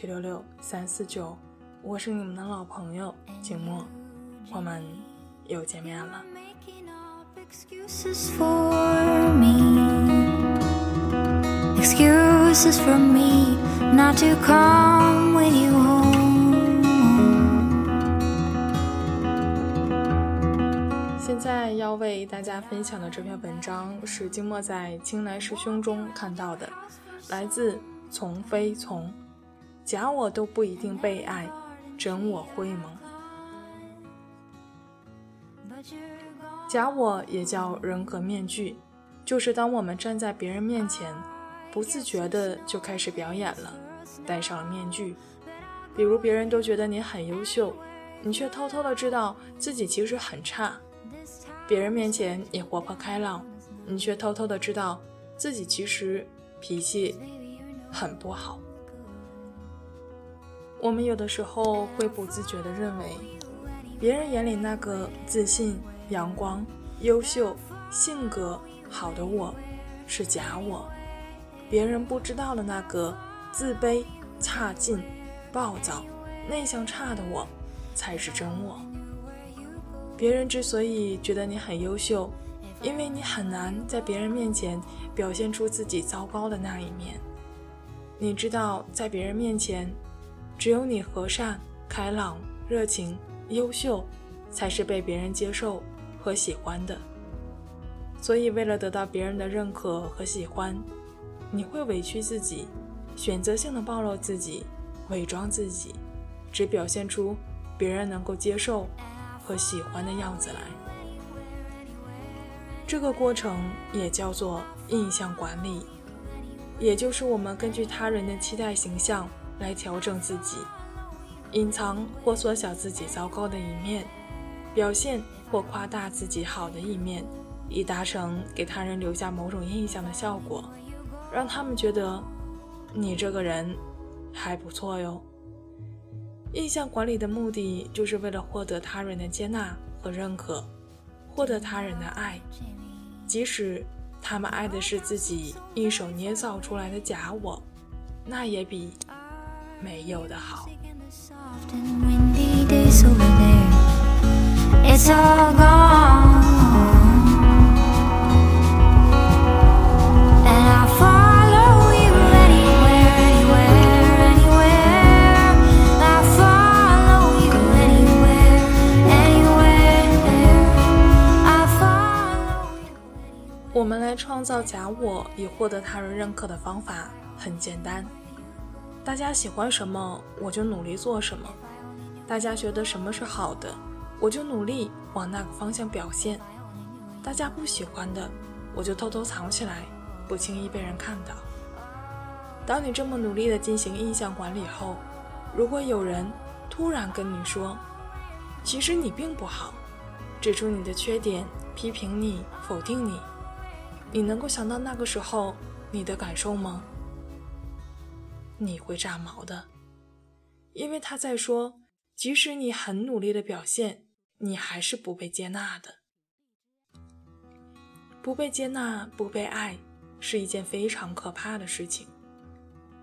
七六六三四九，我是你们的老朋友景墨，我们又见面了。现在要为大家分享的这篇文章是静默在青来师兄中看到的，来自从非从，假我都不一定被爱，真我会吗？假我也叫人格面具，就是当我们站在别人面前，不自觉的就开始表演了，戴上了面具。比如别人都觉得你很优秀，你却偷偷的知道自己其实很差；别人面前你活泼开朗，你却偷偷的知道自己其实脾气很不好。我们有的时候会不自觉的认为，别人眼里那个自信。阳光、优秀、性格好的我，是假我；别人不知道的那个自卑、差劲、暴躁、内向差的我，才是真我。别人之所以觉得你很优秀，因为你很难在别人面前表现出自己糟糕的那一面。你知道，在别人面前，只有你和善、开朗、热情、优秀，才是被别人接受。和喜欢的，所以为了得到别人的认可和喜欢，你会委屈自己，选择性的暴露自己，伪装自己，只表现出别人能够接受和喜欢的样子来。这个过程也叫做印象管理，也就是我们根据他人的期待形象来调整自己，隐藏或缩小自己糟糕的一面，表现。或夸大自己好的一面，以达成给他人留下某种印象的效果，让他们觉得你这个人还不错哟。印象管理的目的就是为了获得他人的接纳和认可，获得他人的爱，即使他们爱的是自己一手捏造出来的假我，那也比没有的好。我们来创造假我以获得他人认可的方法很简单，大家喜欢什么我就努力做什么，大家觉得什么是好的。我就努力往那个方向表现，大家不喜欢的，我就偷偷藏起来，不轻易被人看到。当你这么努力的进行印象管理后，如果有人突然跟你说，其实你并不好，指出你的缺点，批评你，否定你，你能够想到那个时候你的感受吗？你会炸毛的，因为他在说，即使你很努力的表现。你还是不被接纳的，不被接纳、不被爱，是一件非常可怕的事情。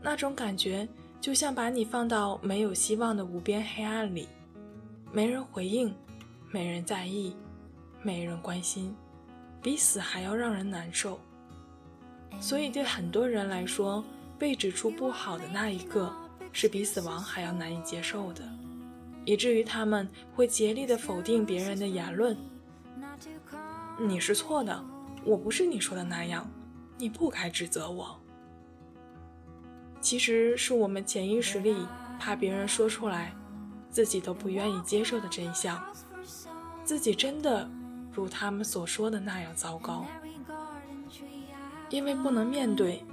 那种感觉就像把你放到没有希望的无边黑暗里，没人回应，没人在意，没人关心，比死还要让人难受。所以，对很多人来说，被指出不好的那一个，是比死亡还要难以接受的。以至于他们会竭力的否定别人的言论。你是错的，我不是你说的那样，你不该指责我。其实是我们潜意识里怕别人说出来，自己都不愿意接受的真相，自己真的如他们所说的那样糟糕。因为不能面对，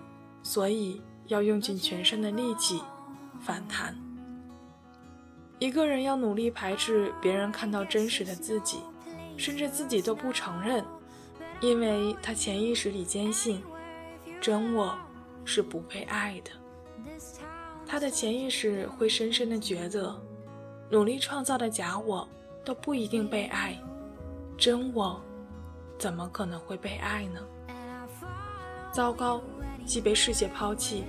所以要用尽全身的力气反弹。一个人要努力排斥别人看到真实的自己，甚至自己都不承认，因为他潜意识里坚信，真我是不被爱的。他的潜意识会深深的觉得，努力创造的假我都不一定被爱，真我怎么可能会被爱呢？糟糕，既被世界抛弃，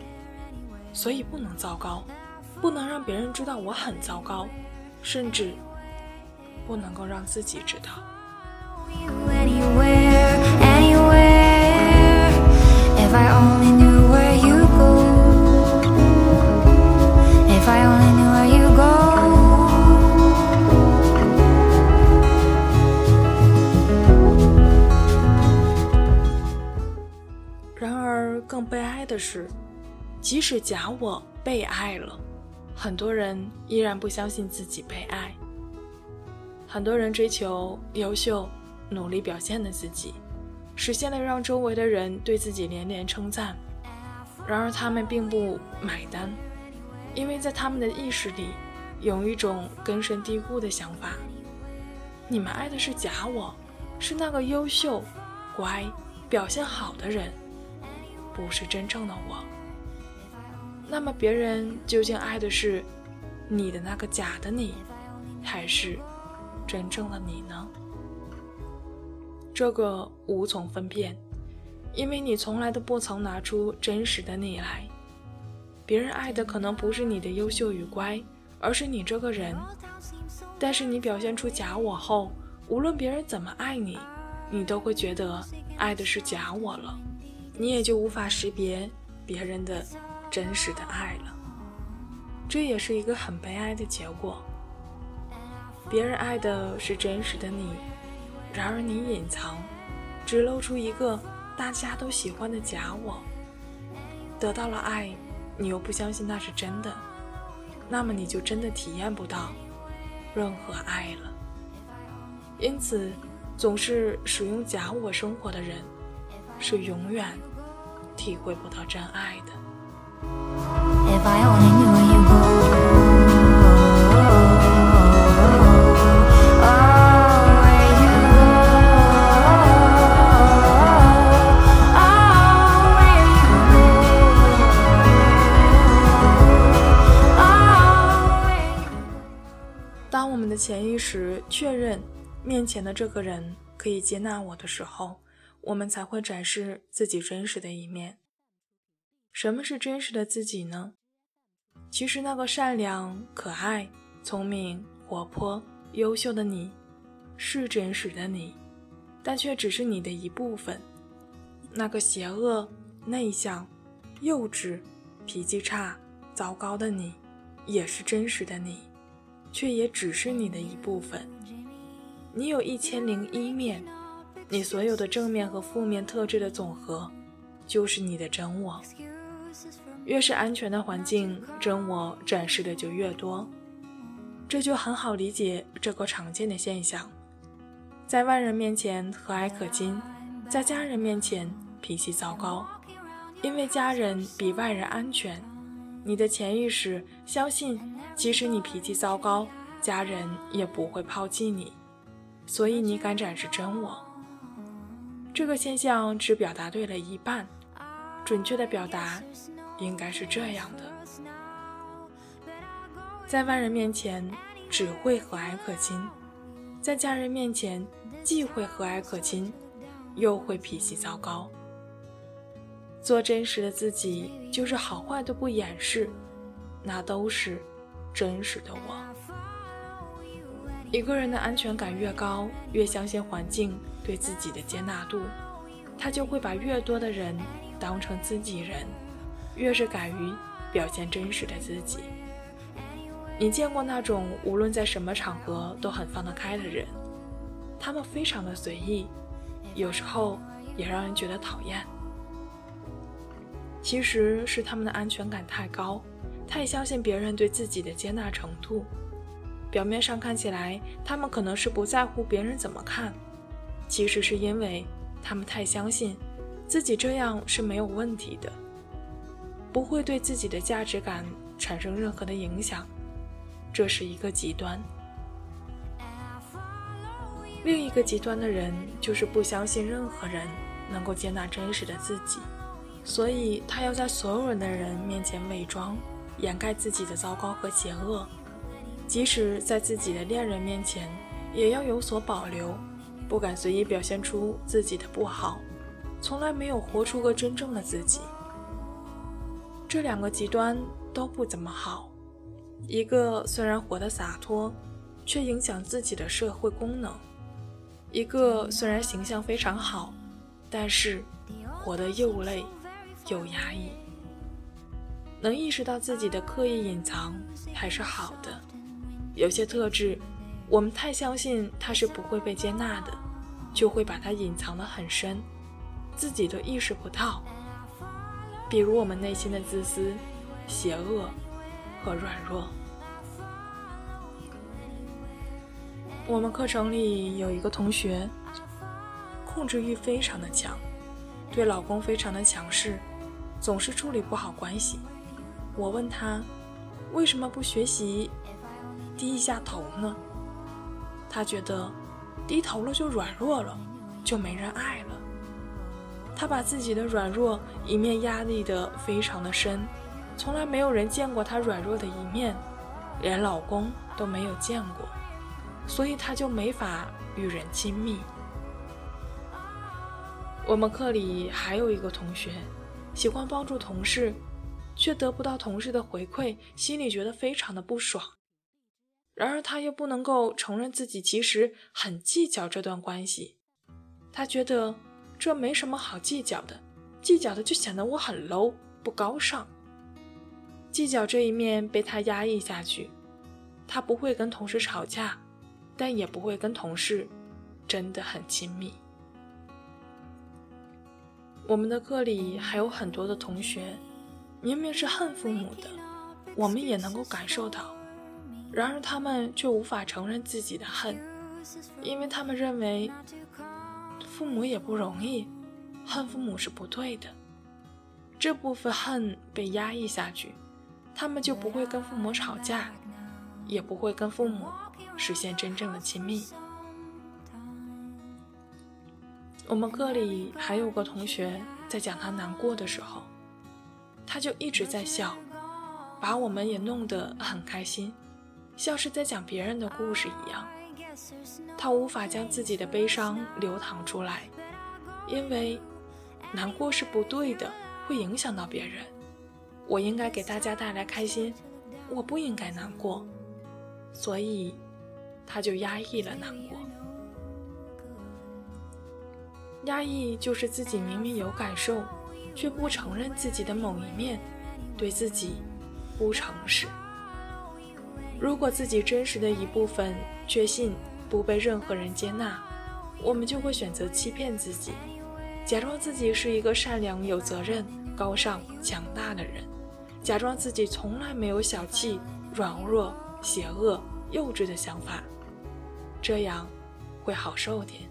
所以不能糟糕，不能让别人知道我很糟糕，甚至不能够让自己知道。然是。即使假我被爱了，很多人依然不相信自己被爱。很多人追求优秀、努力表现的自己，实现了让周围的人对自己连连称赞。然而他们并不买单，因为在他们的意识里有一种根深蒂固的想法：你们爱的是假我，是那个优秀、乖、表现好的人，不是真正的我。那么别人究竟爱的是你的那个假的你，还是真正的你呢？这个无从分辨，因为你从来都不曾拿出真实的你来。别人爱的可能不是你的优秀与乖，而是你这个人。但是你表现出假我后，无论别人怎么爱你，你都会觉得爱的是假我了，你也就无法识别别人的。真实的爱了，这也是一个很悲哀的结果。别人爱的是真实的你，然而你隐藏，只露出一个大家都喜欢的假我。得到了爱，你又不相信那是真的，那么你就真的体验不到任何爱了。因此，总是使用假我生活的人，是永远体会不到真爱的。当我们的潜意识确认面前的这个人可以接纳我的时候，我们才会展示自己真实的一面。什么是真实的自己呢？其实，那个善良、可爱、聪明、活泼、优秀的你，是真实的你，但却只是你的一部分。那个邪恶、内向、幼稚、脾气差、糟糕的你，也是真实的你，却也只是你的一部分。你有一千零一面，你所有的正面和负面特质的总和，就是你的真我。越是安全的环境，真我展示的就越多，这就很好理解这个常见的现象：在外人面前和蔼可亲，在家人面前脾气糟糕。因为家人比外人安全，你的潜意识相信，即使你脾气糟糕，家人也不会抛弃你，所以你敢展示真我。这个现象只表达对了一半。准确的表达应该是这样的：在外人面前只会和蔼可亲，在家人面前既会和蔼可亲，又会脾气糟糕。做真实的自己，就是好坏都不掩饰，那都是真实的我。一个人的安全感越高，越相信环境对自己的接纳度，他就会把越多的人。当成自己人，越是敢于表现真实的自己。你见过那种无论在什么场合都很放得开的人？他们非常的随意，有时候也让人觉得讨厌。其实是他们的安全感太高，太相信别人对自己的接纳程度。表面上看起来，他们可能是不在乎别人怎么看，其实是因为他们太相信。自己这样是没有问题的，不会对自己的价值感产生任何的影响，这是一个极端。另一个极端的人就是不相信任何人能够接纳真实的自己，所以他要在所有人的人面前伪装，掩盖自己的糟糕和邪恶，即使在自己的恋人面前，也要有所保留，不敢随意表现出自己的不好。从来没有活出个真正的自己。这两个极端都不怎么好。一个虽然活得洒脱，却影响自己的社会功能；一个虽然形象非常好，但是活得又累又压抑。能意识到自己的刻意隐藏还是好的。有些特质，我们太相信它是不会被接纳的，就会把它隐藏得很深，自己都意识不到。比如我们内心的自私、邪恶和软弱。我们课程里有一个同学，控制欲非常的强，对老公非常的强势，总是处理不好关系。我问他，为什么不学习低一下头呢？他觉得低头了就软弱了，就没人爱了。他把自己的软弱一面压抑得非常的深，从来没有人见过他软弱的一面，连老公都没有见过，所以他就没法与人亲密。我们课里还有一个同学，喜欢帮助同事，却得不到同事的回馈，心里觉得非常的不爽。然而他又不能够承认自己其实很计较这段关系，他觉得。这没什么好计较的，计较的就显得我很 low 不高尚。计较这一面被他压抑下去，他不会跟同事吵架，但也不会跟同事真的很亲密。我们的课里还有很多的同学，明明是恨父母的，我们也能够感受到，然而他们却无法承认自己的恨，因为他们认为。父母也不容易，恨父母是不对的。这部分恨被压抑下去，他们就不会跟父母吵架，也不会跟父母实现真正的亲密。我们课里还有个同学在讲他难过的时候，他就一直在笑，把我们也弄得很开心，像是在讲别人的故事一样。他无法将自己的悲伤流淌出来，因为难过是不对的，会影响到别人。我应该给大家带来开心，我不应该难过，所以他就压抑了难过。压抑就是自己明明有感受，却不承认自己的某一面，对自己不诚实。如果自己真实的一部分确信不被任何人接纳，我们就会选择欺骗自己，假装自己是一个善良、有责任、高尚、强大的人，假装自己从来没有小气、软弱、邪恶、幼稚的想法，这样会好受点。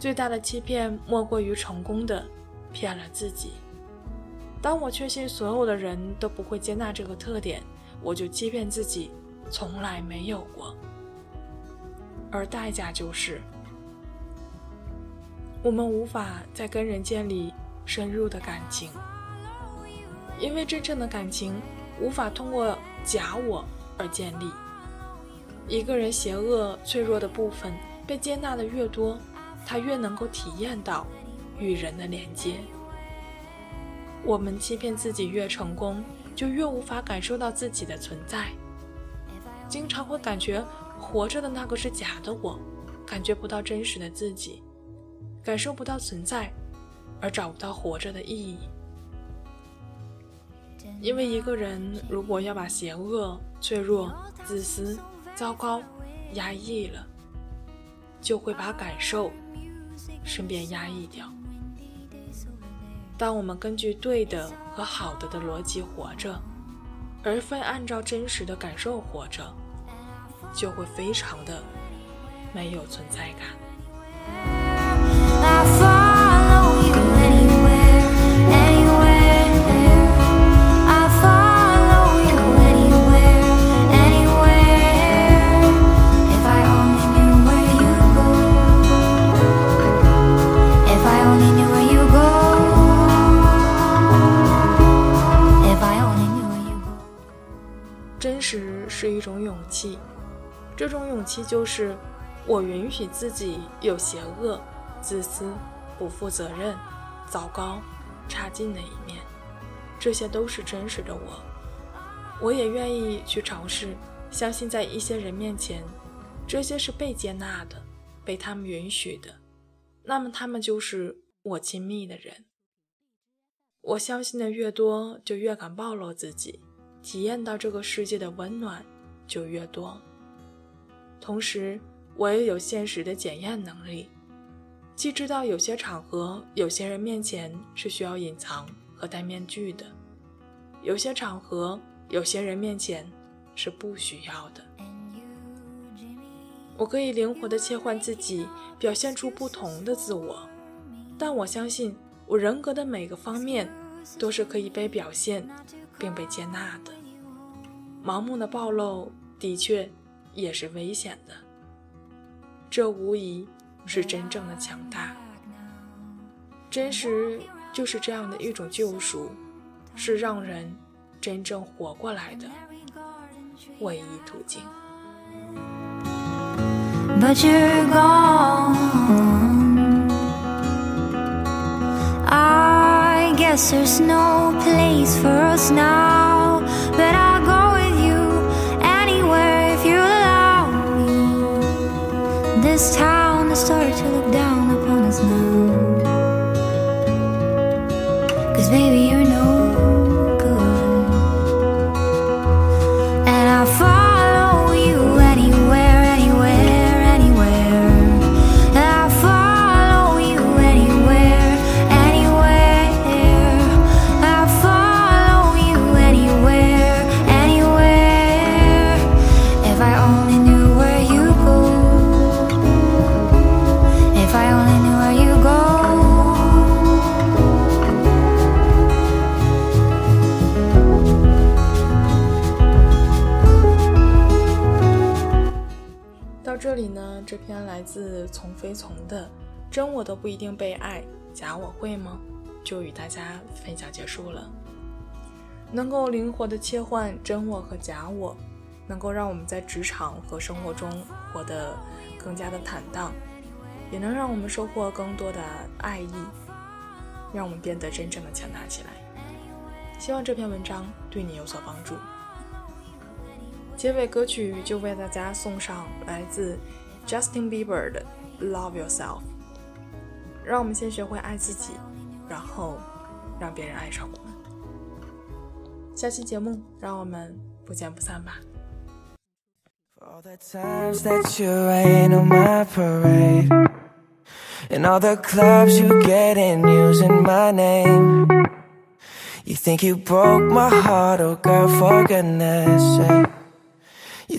最大的欺骗莫过于成功的骗了自己。当我确信所有的人都不会接纳这个特点。我就欺骗自己，从来没有过。而代价就是，我们无法再跟人建立深入的感情，因为真正的感情无法通过假我而建立。一个人邪恶、脆弱的部分被接纳的越多，他越能够体验到与人的连接。我们欺骗自己越成功。就越无法感受到自己的存在，经常会感觉活着的那个是假的我，感觉不到真实的自己，感受不到存在，而找不到活着的意义。因为一个人如果要把邪恶、脆弱、自私、糟糕压抑了，就会把感受顺便压抑掉。当我们根据对的和好的的逻辑活着，而非按照真实的感受活着，就会非常的没有存在感。这种勇气就是我允许自己有邪恶、自私、不负责任、糟糕、差劲的一面，这些都是真实的我。我也愿意去尝试，相信在一些人面前，这些是被接纳的，被他们允许的，那么他们就是我亲密的人。我相信的越多，就越敢暴露自己，体验到这个世界的温暖就越多。同时，我也有现实的检验能力，既知道有些场合、有些人面前是需要隐藏和戴面具的，有些场合。有些人面前是不需要的。我可以灵活地切换自己，表现出不同的自我，但我相信我人格的每个方面都是可以被表现并被接纳的。盲目的暴露的确也是危险的，这无疑是真正的强大。真实就是这样的一种救赎，是让人。真正活过来的唯一途径。But you're gone. I guess there's no place for us now. To look down 来自从的真我都不一定被爱，假我会吗？就与大家分享结束了。能够灵活的切换真我和假我，能够让我们在职场和生活中活得更加的坦荡，也能让我们收获更多的爱意，让我们变得真正的强大起来。希望这篇文章对你有所帮助。结尾歌曲就为大家送上来自 Justin Bieber 的。Love yourself，让我们先学会爱自己，然后让别人爱上我们。下期节目，让我们不见不散吧。And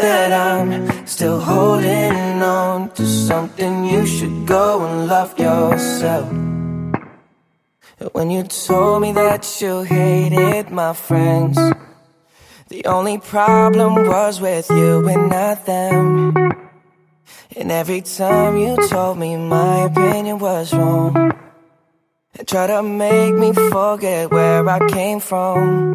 that I'm still holding on to something You should go and love yourself. When you told me that you hated my friends The only problem was with you and not them. And every time you told me my opinion was wrong And tried to make me forget where I came from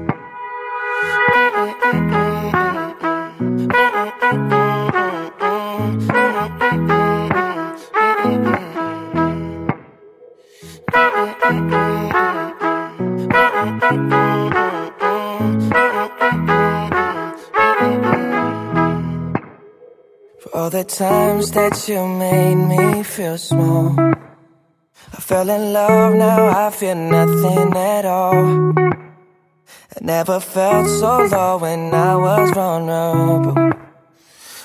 All the times that you made me feel small. I fell in love, now I feel nothing at all. I never felt so low when I was vulnerable.